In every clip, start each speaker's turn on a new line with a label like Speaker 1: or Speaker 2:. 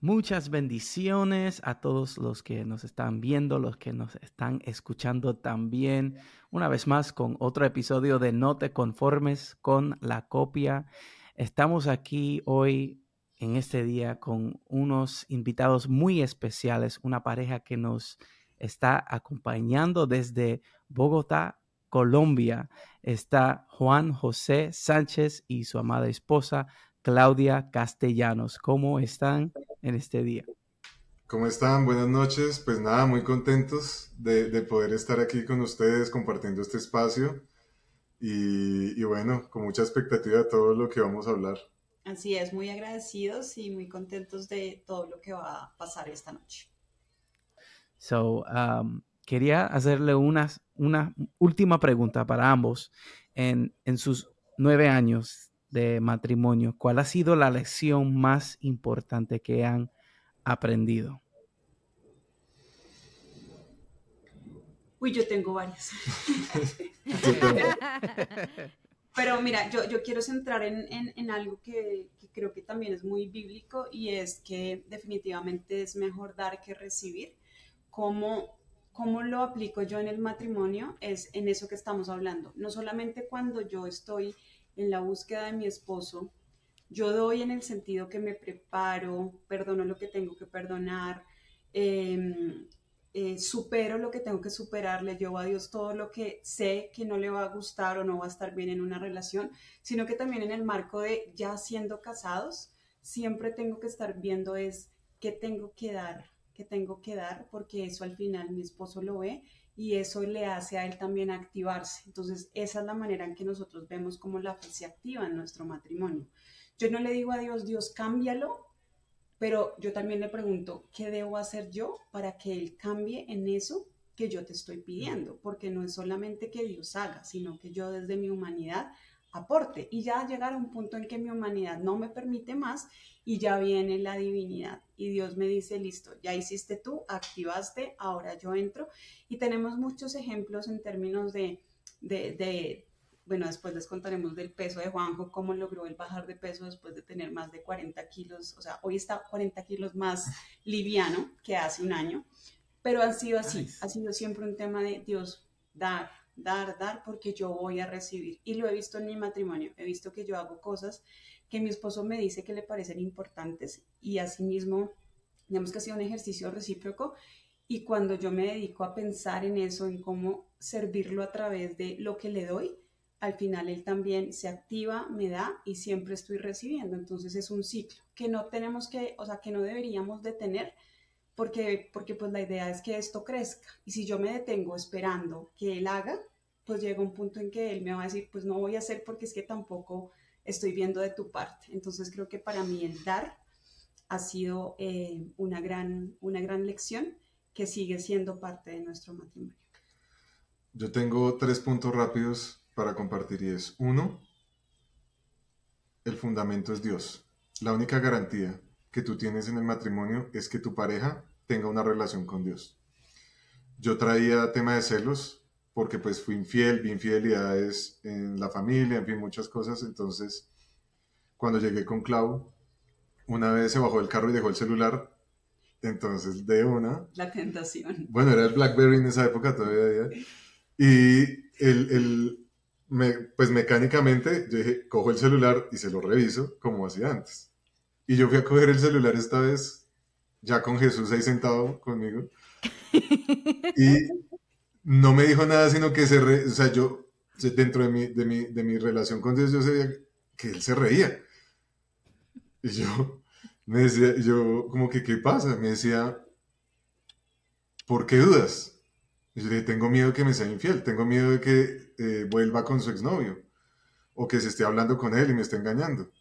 Speaker 1: Muchas bendiciones a todos los que nos están viendo, los que nos están escuchando también. Una vez más con otro episodio de No te conformes con la copia. Estamos aquí hoy en este día con unos invitados muy especiales, una pareja que nos está acompañando desde Bogotá, Colombia. Está Juan José Sánchez y su amada esposa Claudia Castellanos. ¿Cómo están en este día?
Speaker 2: ¿Cómo están? Buenas noches. Pues nada, muy contentos de, poder estar aquí con ustedes compartiendo este espacio y, bueno, con mucha expectativa de todo lo que vamos a hablar.
Speaker 3: Así es, muy agradecidos y muy contentos de todo lo que va a pasar esta noche.
Speaker 1: So, um, quería hacerle una, una última pregunta para ambos. En, en sus nueve años de matrimonio, ¿cuál ha sido la lección más importante que han aprendido?
Speaker 3: Uy, yo tengo varias. Pero mira, yo, quiero centrar en, algo que, creo que también es muy bíblico y es que definitivamente es mejor dar que recibir. ¿Cómo, ¿Cómo lo aplico yo en el matrimonio? Es en eso que estamos hablando. No solamente cuando yo estoy en la búsqueda de mi esposo, yo doy en el sentido que me preparo, perdono lo que tengo que perdonar, em, eh, supero lo que tengo que superar, le llevo a Dios todo lo que sé que no le va a gustar o no va a estar bien en una relación, sino que también en el marco de ya siendo casados, siempre tengo que estar viendo es qué tengo que dar, qué tengo que dar, porque eso al final mi esposo lo ve y eso le hace a él también activarse. Entonces, esa es la manera en que nosotros vemos cómo la fe se activa en nuestro matrimonio. Yo no le digo a Dios, Dios, cámbialo, pero yo también le pregunto, ¿qué debo hacer yo para que Él cambie en eso que yo te estoy pidiendo? Porque no es solamente que Dios haga, sino que yo desde mi humanidad aporte. Y ya llegar a un punto en que mi humanidad no me permite más y ya viene la divinidad y Dios me dice, listo, ya hiciste tú, activaste, ahora yo entro. Y tenemos muchos ejemplos en términos de, de, bueno, después les contaremos del peso de Juanjo, cómo logró el bajar de peso después de tener más de 40 kilos, o sea, hoy está 40 kilos más liviano que hace un año, pero ha sido así, ha sido siempre un tema de Dios, dar, dar, dar, porque yo voy a recibir. Y lo he visto en mi matrimonio, he visto que yo hago cosas que mi esposo me dice que le parecen importantes y asimismo, digamos que ha sido un ejercicio recíproco y cuando yo me dedico a pensar en eso, en cómo servirlo a través de lo que le doy, al final él también se activa, me da y siempre estoy recibiendo. Entonces es un ciclo que no tenemos que, o sea, que no deberíamos detener porque, porque pues la idea es que esto crezca. Y si yo me detengo esperando que él haga, pues llega un punto en que él me va a decir, pues no voy a hacer porque es que tampoco estoy viendo de tu parte. Entonces creo que para mí el dar ha sido eh, una, gran, una gran lección que sigue siendo parte de nuestro matrimonio.
Speaker 2: Yo tengo tres puntos rápidos para compartir y es uno, el fundamento es Dios. La única garantía que tú tienes en el matrimonio es que tu pareja tenga una relación con Dios. Yo traía tema de celos porque pues fui infiel, vi infidelidades en la familia, en fin, muchas cosas. Entonces, cuando llegué con Clau, una vez se bajó del carro y dejó el celular. Entonces, de una.
Speaker 3: La tentación.
Speaker 2: Bueno, era el Blackberry en esa época todavía. Y el, el me, pues mecánicamente yo dije, cojo el celular y se lo reviso como hacía antes. Y yo fui a coger el celular esta vez, ya con Jesús ahí sentado conmigo. Y no me dijo nada, sino que se, re, o sea, yo, dentro de mi, de, mi, de mi relación con Dios, yo sabía que él se reía. Y yo, me decía, yo, como que, ¿qué pasa? Me decía, ¿por qué dudas? Yo le dije, tengo miedo que me sea infiel, tengo miedo de que eh, vuelva con su exnovio, o que se esté hablando con él y me esté engañando.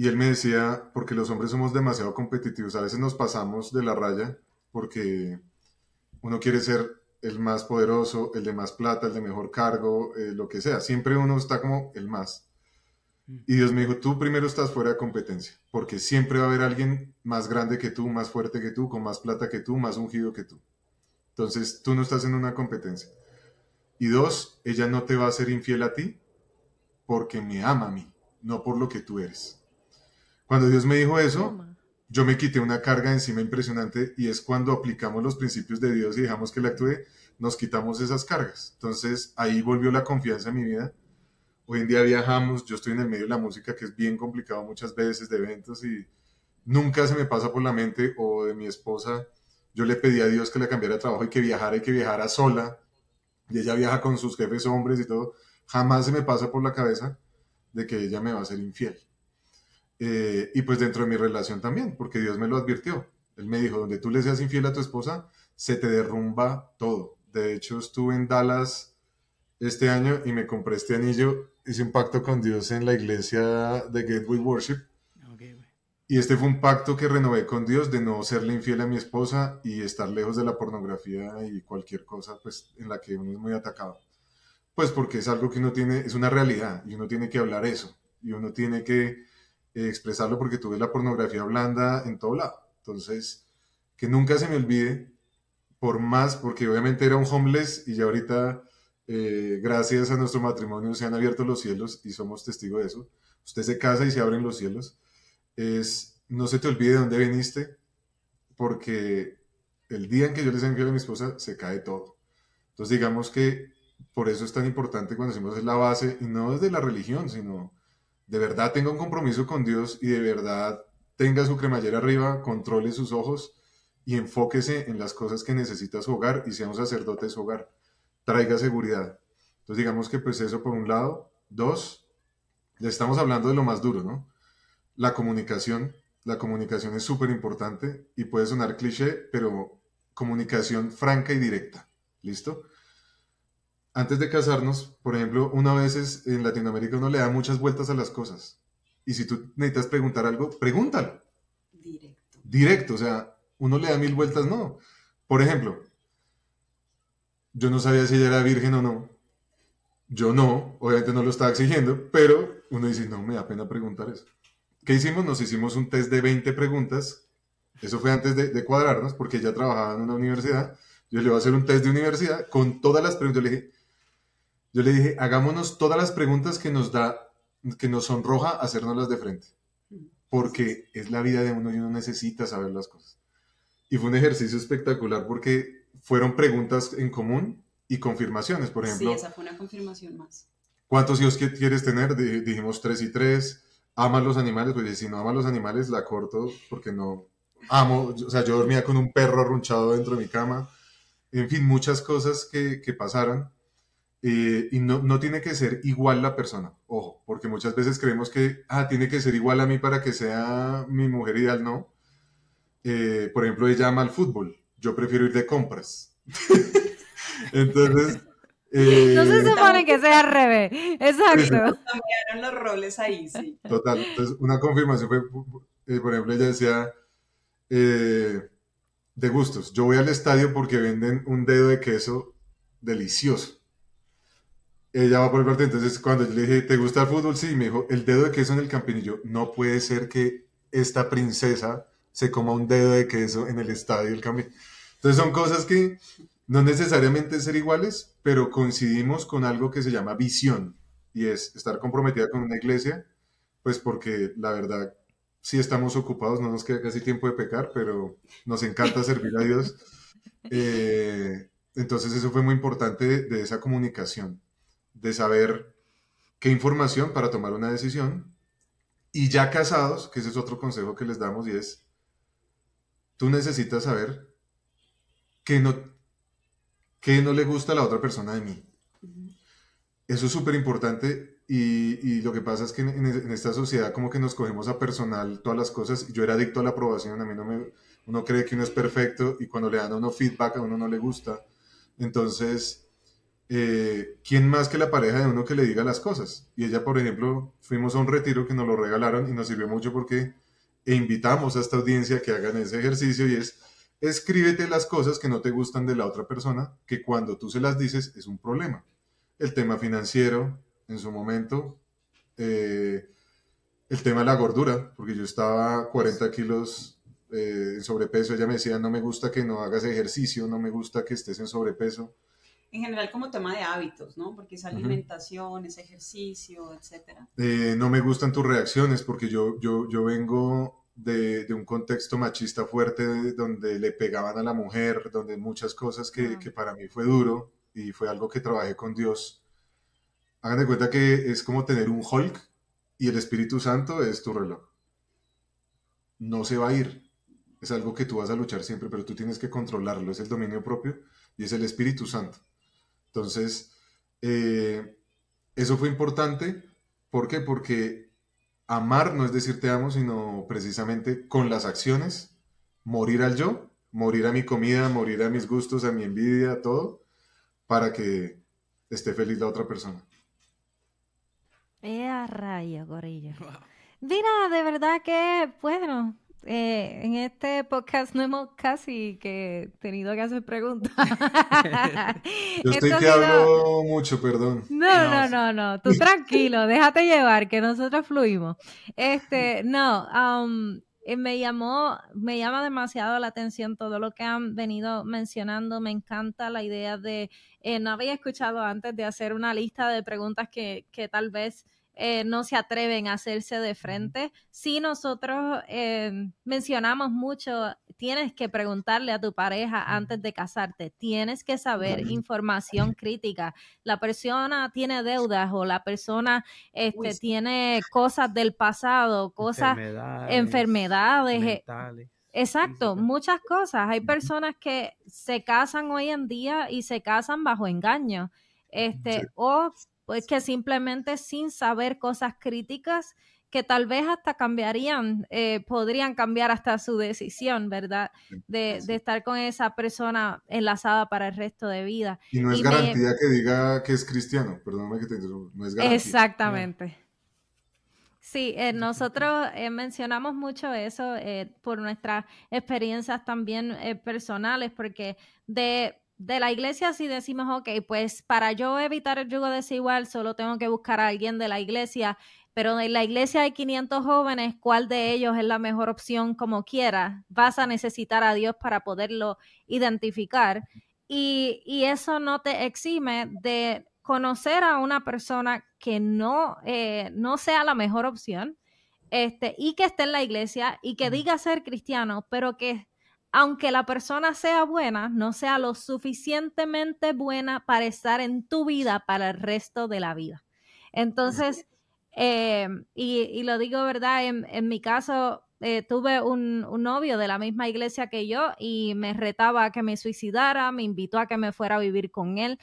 Speaker 2: Y él me decía, porque los hombres somos demasiado competitivos, a veces nos pasamos de la raya porque uno quiere ser el más poderoso, el de más plata, el de mejor cargo, eh, lo que sea. Siempre uno está como el más. Y Dios me dijo, tú primero estás fuera de competencia, porque siempre va a haber alguien más grande que tú, más fuerte que tú, con más plata que tú, más ungido que tú. Entonces, tú no estás en una competencia. Y dos, ella no te va a ser infiel a ti porque me ama a mí, no por lo que tú eres. Cuando Dios me dijo eso, yo me quité una carga encima impresionante y es cuando aplicamos los principios de Dios y dejamos que Él actúe, nos quitamos esas cargas. Entonces ahí volvió la confianza en mi vida Hoy en día viajamos, yo estoy en el medio de la música, que es bien complicado muchas veces, de eventos, y nunca se me pasa por la mente, o de mi esposa, yo le pedí a Dios que le cambiara de trabajo y que viajara y que viajara sola, y ella viaja con sus jefes hombres y todo, jamás se me pasa por la cabeza de que ella me va a ser infiel. Eh, y pues dentro de mi relación también, porque Dios me lo advirtió. Él me dijo, donde tú le seas infiel a tu esposa, se te derrumba todo. De hecho, estuve en Dallas este año y me compré este anillo hice un pacto con Dios en la iglesia de Gateway Worship. y este fue un pacto que renové con Dios de no serle infiel a mi esposa y estar lejos de la pornografía y cualquier cosa pues, en la que uno es muy atacado. Pues porque es algo que uno tiene, es una realidad y uno tiene que hablar eso y uno tiene que eh, expresarlo porque tuve la pornografía blanda en todo lado. Entonces, que nunca se me olvide, por más, porque obviamente era un homeless y ya ahorita eh, gracias a nuestro matrimonio se han abierto los cielos y somos testigos de eso. Usted se casa y se abren los cielos. Es, no se te olvide de dónde viniste, porque el día en que yo les envío a mi esposa se cae todo. Entonces digamos que por eso es tan importante cuando decimos es la base, y no desde la religión, sino de verdad tenga un compromiso con Dios y de verdad tenga su cremallera arriba, controle sus ojos y enfóquese en las cosas que necesita su hogar y sea un sacerdote de su hogar traiga seguridad. Entonces digamos que pues eso por un lado. Dos, le estamos hablando de lo más duro, ¿no? La comunicación. La comunicación es súper importante y puede sonar cliché, pero comunicación franca y directa. ¿Listo? Antes de casarnos, por ejemplo, una vez en Latinoamérica uno le da muchas vueltas a las cosas. Y si tú necesitas preguntar algo, pregúntalo. Directo. Directo, o sea, uno le da mil vueltas, no. Por ejemplo, yo no sabía si ella era virgen o no. Yo no, obviamente no lo estaba exigiendo, pero uno dice, no, me da pena preguntar eso. ¿Qué hicimos? Nos hicimos un test de 20 preguntas. Eso fue antes de, cuadrarnos, porque ella trabajaba en una universidad. Yo le iba a hacer un test de universidad con todas las preguntas. Yo le dije, yo le dije hagámonos todas las preguntas que nos da, que nos sonroja hacernoslas de frente. Porque es la vida de uno y uno necesita saber las cosas. Y fue un ejercicio espectacular porque fueron preguntas en común y confirmaciones, por ejemplo.
Speaker 3: Sí, esa fue una confirmación más.
Speaker 2: ¿Cuántos hijos quieres tener? Dijimos tres y tres. ¿Amas los animales? Pues si no amas los animales, la corto porque no amo. O sea, yo dormía con un perro arrunchado dentro de mi cama. En fin, muchas cosas que, que pasaron. Eh, y no, no, tiene que ser igual la persona, ojo, porque muchas veces creemos que, ah, tiene que ser igual a mí para que sea mi mujer ideal, no. Eh, por ejemplo, ella ama el fútbol, yo prefiero ir de compras. Entonces...
Speaker 4: Eh, no se supone que sea al revés. Exacto.
Speaker 3: Cambiaron los roles ahí, sí.
Speaker 2: Total. Entonces, una confirmación fue, eh, por ejemplo, ella decía, eh, de gustos, yo voy al estadio porque venden un dedo de queso delicioso. Ella va por el partido, entonces cuando yo le dije, ¿te gusta el fútbol? Sí, me dijo, el dedo de queso en el campinillo. No puede ser que esta princesa se coma un dedo de queso en el estadio del campinillo. Entonces son cosas que no necesariamente ser iguales, pero coincidimos con algo que se llama visión y es estar comprometida con una iglesia, pues porque la verdad sí estamos ocupados, no nos queda casi tiempo de pecar, pero nos encanta servir a Dios. Eh, entonces eso fue muy importante de, de esa comunicación, de saber qué información para tomar una decisión. Y ya casados, que ese es otro consejo que les damos y es, tú necesitas saber que no, que no le gusta a la otra persona de mí. Eso es súper importante y, lo que pasa es que en, esta sociedad como que nos cogemos a personal todas las cosas. Yo era adicto a la aprobación, a mí no me... Uno cree que uno es perfecto y cuando le dan a uno feedback a uno no le gusta. Entonces, eh, ¿quién más que la pareja de uno que le diga las cosas? Y ella, por ejemplo, fuimos a un retiro que nos lo regalaron y nos sirvió mucho porque invitamos a esta audiencia que hagan ese ejercicio y es escríbete las cosas que no te gustan de la otra persona, que cuando tú se las dices es un problema. El tema financiero, en su momento, eh, el tema de la gordura, porque yo estaba 40 kilos eh, en sobrepeso, ella me decía, no me gusta que no hagas ejercicio, no me gusta que estés en sobrepeso.
Speaker 3: En general como tema de hábitos, ¿no? Porque es alimentación, es ejercicio, etc.
Speaker 2: Eh, no me gustan tus reacciones porque yo, yo, yo vengo de, de, un contexto machista fuerte donde le pegaban a la mujer, donde muchas cosas que, que, para mí fue duro y fue algo que trabajé con Dios. Hagan de cuenta que es como tener un Hulk y el Espíritu Santo es tu reloj. No se va a ir. Es algo que tú vas a luchar siempre, pero tú tienes que controlarlo. Es el dominio propio y es el Espíritu Santo. Entonces, eh, eso fue importante. ¿Por qué? Porque amar no es decir te amo, sino precisamente con las acciones, morir al yo, morir a mi comida, morir a mis gustos, a mi envidia, a todo, para que esté feliz la otra persona.
Speaker 4: ¡Eh, rayo, gorillo! Mira, de verdad que, bueno, eh, en este podcast no hemos casi que tenido que hacer preguntas.
Speaker 2: Yo estoy que hablo mucho, perdón.
Speaker 4: No, no, no, no, tú tranquilo, déjate llevar, que nosotros fluimos. Este, no, um, me llamó, me llama demasiado la atención todo lo que han venido mencionando. Me encanta la idea de, eh, no había escuchado antes de hacer una lista de preguntas que, que tal vez eh, no se atreven a hacerse de frente. Si nosotros eh, mencionamos mucho, tienes que preguntarle a tu pareja antes de casarte, tienes que saber información crítica. La persona tiene deudas o la persona este, tiene cosas del pasado, cosas, enfermedades. enfermedades eh, Exacto, muchas cosas. Hay personas que se casan hoy en día y se casan bajo engaño. Este, o pues que simplemente sin saber cosas críticas que tal vez hasta cambiarían, eh, podrían cambiar hasta su decisión, ¿verdad? De, estar con esa persona enlazada para el resto de vida.
Speaker 2: Y no es garantía que diga que es cristiano, perdóname que te interrumpa, no es garantía.
Speaker 4: Exactamente. Sí, eh, nosotros eh, mencionamos mucho eso por nuestras experiencias también personales, porque de de la iglesia si decimos, ok, pues para yo evitar el yugo desigual solo tengo que buscar a alguien de la iglesia, pero en la iglesia hay 500 jóvenes, ¿cuál de ellos es la mejor opción como quiera? Vas a necesitar a Dios para poderlo identificar. Y, y eso no te exime de conocer a una persona que no, eh, no sea la mejor opción este, y que esté en la iglesia y que diga ser cristiano, pero que aunque la persona sea buena, no sea lo suficientemente buena para estar en tu vida para el resto de la vida. Entonces, eh, y, lo digo verdad, en, mi caso eh, tuve un, un, novio de la misma iglesia que yo y me retaba a que me suicidara, me invitó a que me fuera a vivir con él.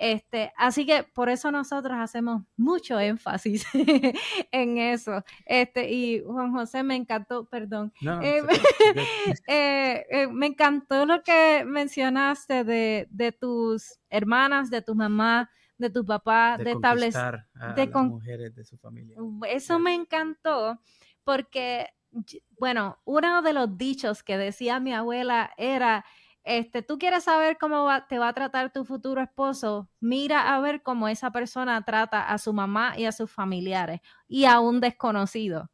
Speaker 4: Este, así que por eso nosotros hacemos mucho énfasis en eso. Este, y Juan José me encantó, perdón. Eh, eh, eh, me encantó lo que mencionaste de, de, tus hermanas, de tu mamá, de tu papá, de, establecer
Speaker 1: de las mujeres de su familia.
Speaker 4: Eso me encantó porque, bueno, uno de los dichos que decía mi abuela era este, tú quieres saber cómo te va a tratar tu futuro esposo, mira a ver cómo esa persona trata a su mamá y a sus familiares y a un desconocido.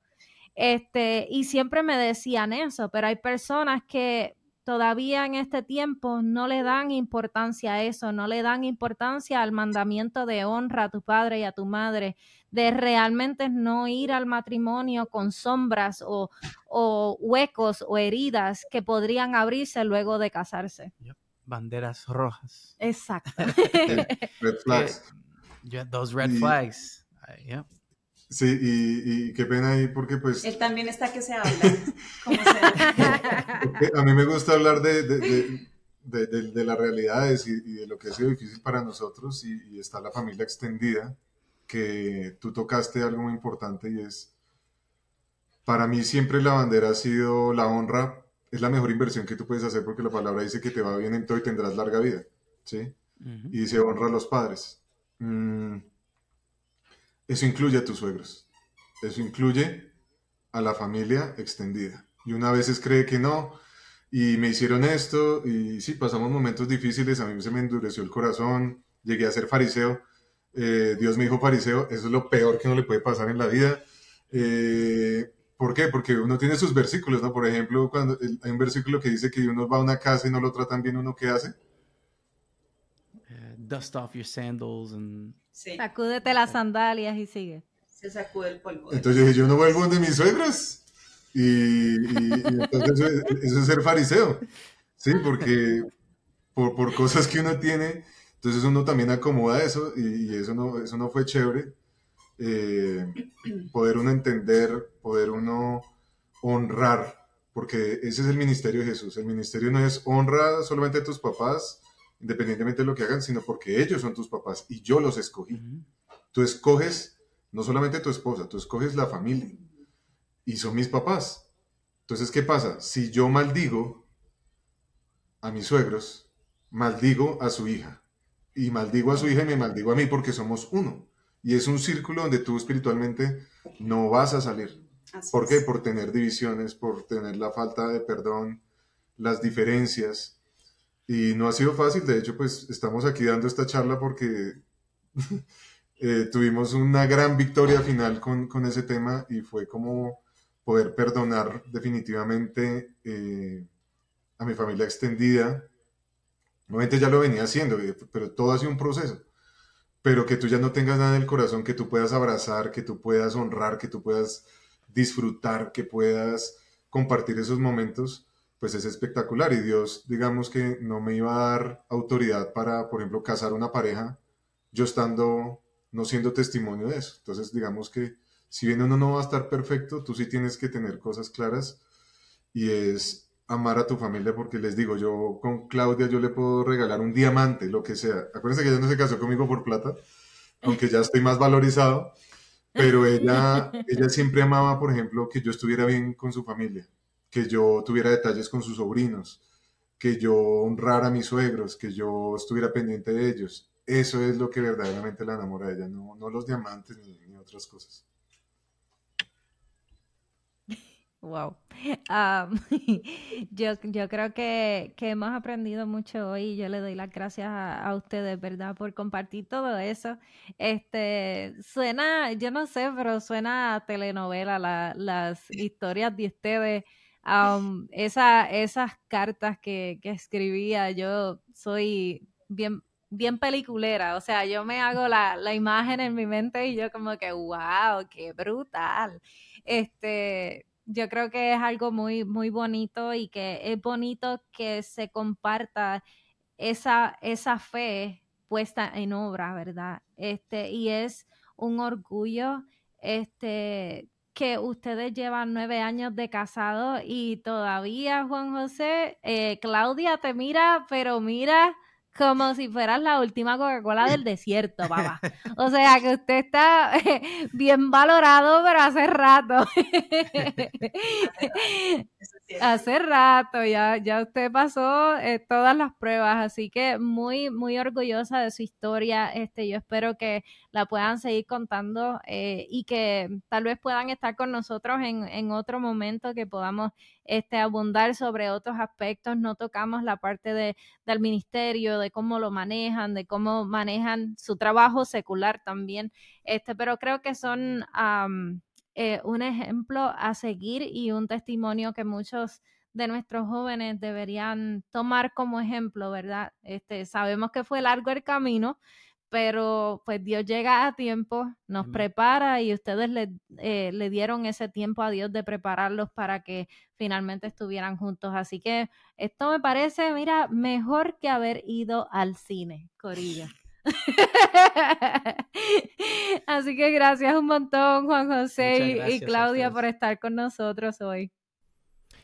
Speaker 4: Este, y siempre me decían eso, pero hay personas que todavía en este tiempo no le dan importancia a eso, no le dan importancia al mandamiento de honra a tu padre y a tu madre, de realmente no ir al matrimonio con sombras o, huecos o heridas que podrían abrirse luego de casarse.
Speaker 1: Banderas rojas.
Speaker 4: Exacto.
Speaker 2: red flags.
Speaker 1: those red flags.
Speaker 2: Sí, y, qué pena ahí porque pues...
Speaker 3: Él también está que se habla.
Speaker 2: a mí me gusta hablar de, de, de, de las realidades y, de lo que ha sido difícil para nosotros y, está la familia extendida, que tú tocaste algo muy importante y es, para mí siempre la bandera ha sido la honra, es la mejor inversión que tú puedes hacer porque la palabra dice que te va bien en todo y tendrás larga vida, ¿sí? Y dice, honra a los padres. Mm, eso incluye a tus suegros. Eso incluye a la familia extendida. Y una vez cree que no, y me hicieron esto, y sí, pasamos momentos difíciles, a mí se me endureció el corazón, llegué a ser fariseo, eh, Dios me dijo fariseo, eso es lo peor que no le puede pasar en la vida. Eh, ¿Por qué? Porque uno tiene sus versículos, ¿no? Por ejemplo, cuando hay un versículo que dice que uno va a una casa y no lo tratan bien, ¿uno qué hace?
Speaker 1: Eh, dust off your sandals and...
Speaker 4: Sacúdete las sandalias y sigue.
Speaker 3: Se sacude el polvo.
Speaker 2: Entonces yo dije, yo no vuelvo donde mis suegros. Y, entonces eso, es ser fariseo. Sí, porque por, por, cosas que uno tiene, entonces uno también acomoda eso y, eso, no, eso no fue chévere. Eh, poder uno entender, poder uno honrar, porque ese es el ministerio de Jesús. El ministerio no es honra solamente a tus papás, independientemente de lo que hagan, sino porque ellos son tus papás y yo los escogí. Tú escoges no solamente tu esposa, tú escoges la familia y son mis papás. Entonces, ¿qué pasa? Si yo maldigo a mis suegros, maldigo a su hija y maldigo a su hija y me maldigo a mí porque somos uno. Y es un círculo donde tú espiritualmente no vas a salir. ¿Por qué? Por tener divisiones, por tener la falta de perdón, las diferencias. Y no ha sido fácil, de hecho, pues estamos aquí dando esta charla porque eh, tuvimos una gran victoria final con, con, ese tema y fue como poder perdonar definitivamente eh, a mi familia extendida. Obviamente ya lo venía haciendo, eh, pero todo ha un proceso pero que tú ya no tengas nada en el corazón, que tú puedas abrazar, que tú puedas honrar, que tú puedas disfrutar, que puedas compartir esos momentos, pues es espectacular. Y Dios, digamos que no me iba a dar autoridad para, por ejemplo, casar una pareja, yo estando, no siendo testimonio de eso. Entonces, digamos que si bien uno no va a estar perfecto, tú sí tienes que tener cosas claras y es amar a tu familia porque les digo, yo con Claudia yo le puedo regalar un diamante, lo que sea. Acuérdense que ella no se casó conmigo por plata, aunque ya estoy más valorizado, pero ella, ella siempre amaba, por ejemplo, que yo estuviera bien con su familia, que yo tuviera detalles con sus sobrinos, que yo honrara a mis suegros, que yo estuviera pendiente de ellos. Eso es lo que verdaderamente la enamora de ella, no, no los diamantes ni, ni otras cosas.
Speaker 4: Wow. yo, yo creo que, hemos aprendido mucho hoy y yo le doy las gracias a, ustedes, ¿verdad? Por compartir todo eso. Este, suena, yo no sé, pero suena a telenovela las historias de ustedes. esa, esas cartas que, que escribía, yo soy bien bien peliculera, o sea, yo me hago la, la, imagen en mi mente y yo como que, wow, qué brutal. Este, yo creo que es algo muy, muy bonito y que es bonito que se comparta esa, esa fe puesta en obra, ¿verdad? Este, y es un orgullo, este, que ustedes llevan nueve años de casado y todavía, Juan José, eh, Claudia te mira, pero mira como si fueras la última Coca-Cola del desierto, papá. O sea que usted está bien valorado, pero hace rato. hace rato, ya, ya usted pasó eh, todas las pruebas, así que muy, muy orgullosa de su historia. Este, yo espero que la puedan seguir contando eh, y que tal vez puedan estar con nosotros en, en otro momento que podamos este, abundar sobre otros aspectos. No tocamos la parte de, del ministerio, de cómo lo manejan, de cómo manejan su trabajo secular también. Este, pero creo que son eh, un ejemplo a seguir y un testimonio que muchos de nuestros jóvenes deberían tomar como ejemplo, ¿verdad? Este, sabemos que fue largo el camino, pero pues Dios llega a tiempo, nos prepara y ustedes le, eh, le, dieron ese tiempo a Dios de prepararlos para que finalmente estuvieran juntos. Así que esto me parece, mira, mejor que haber ido al cine, Corilla. Así que gracias un montón, Juan José y, Claudia, por estar con nosotros hoy.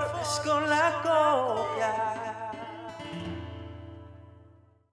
Speaker 5: borðs skóla gópjar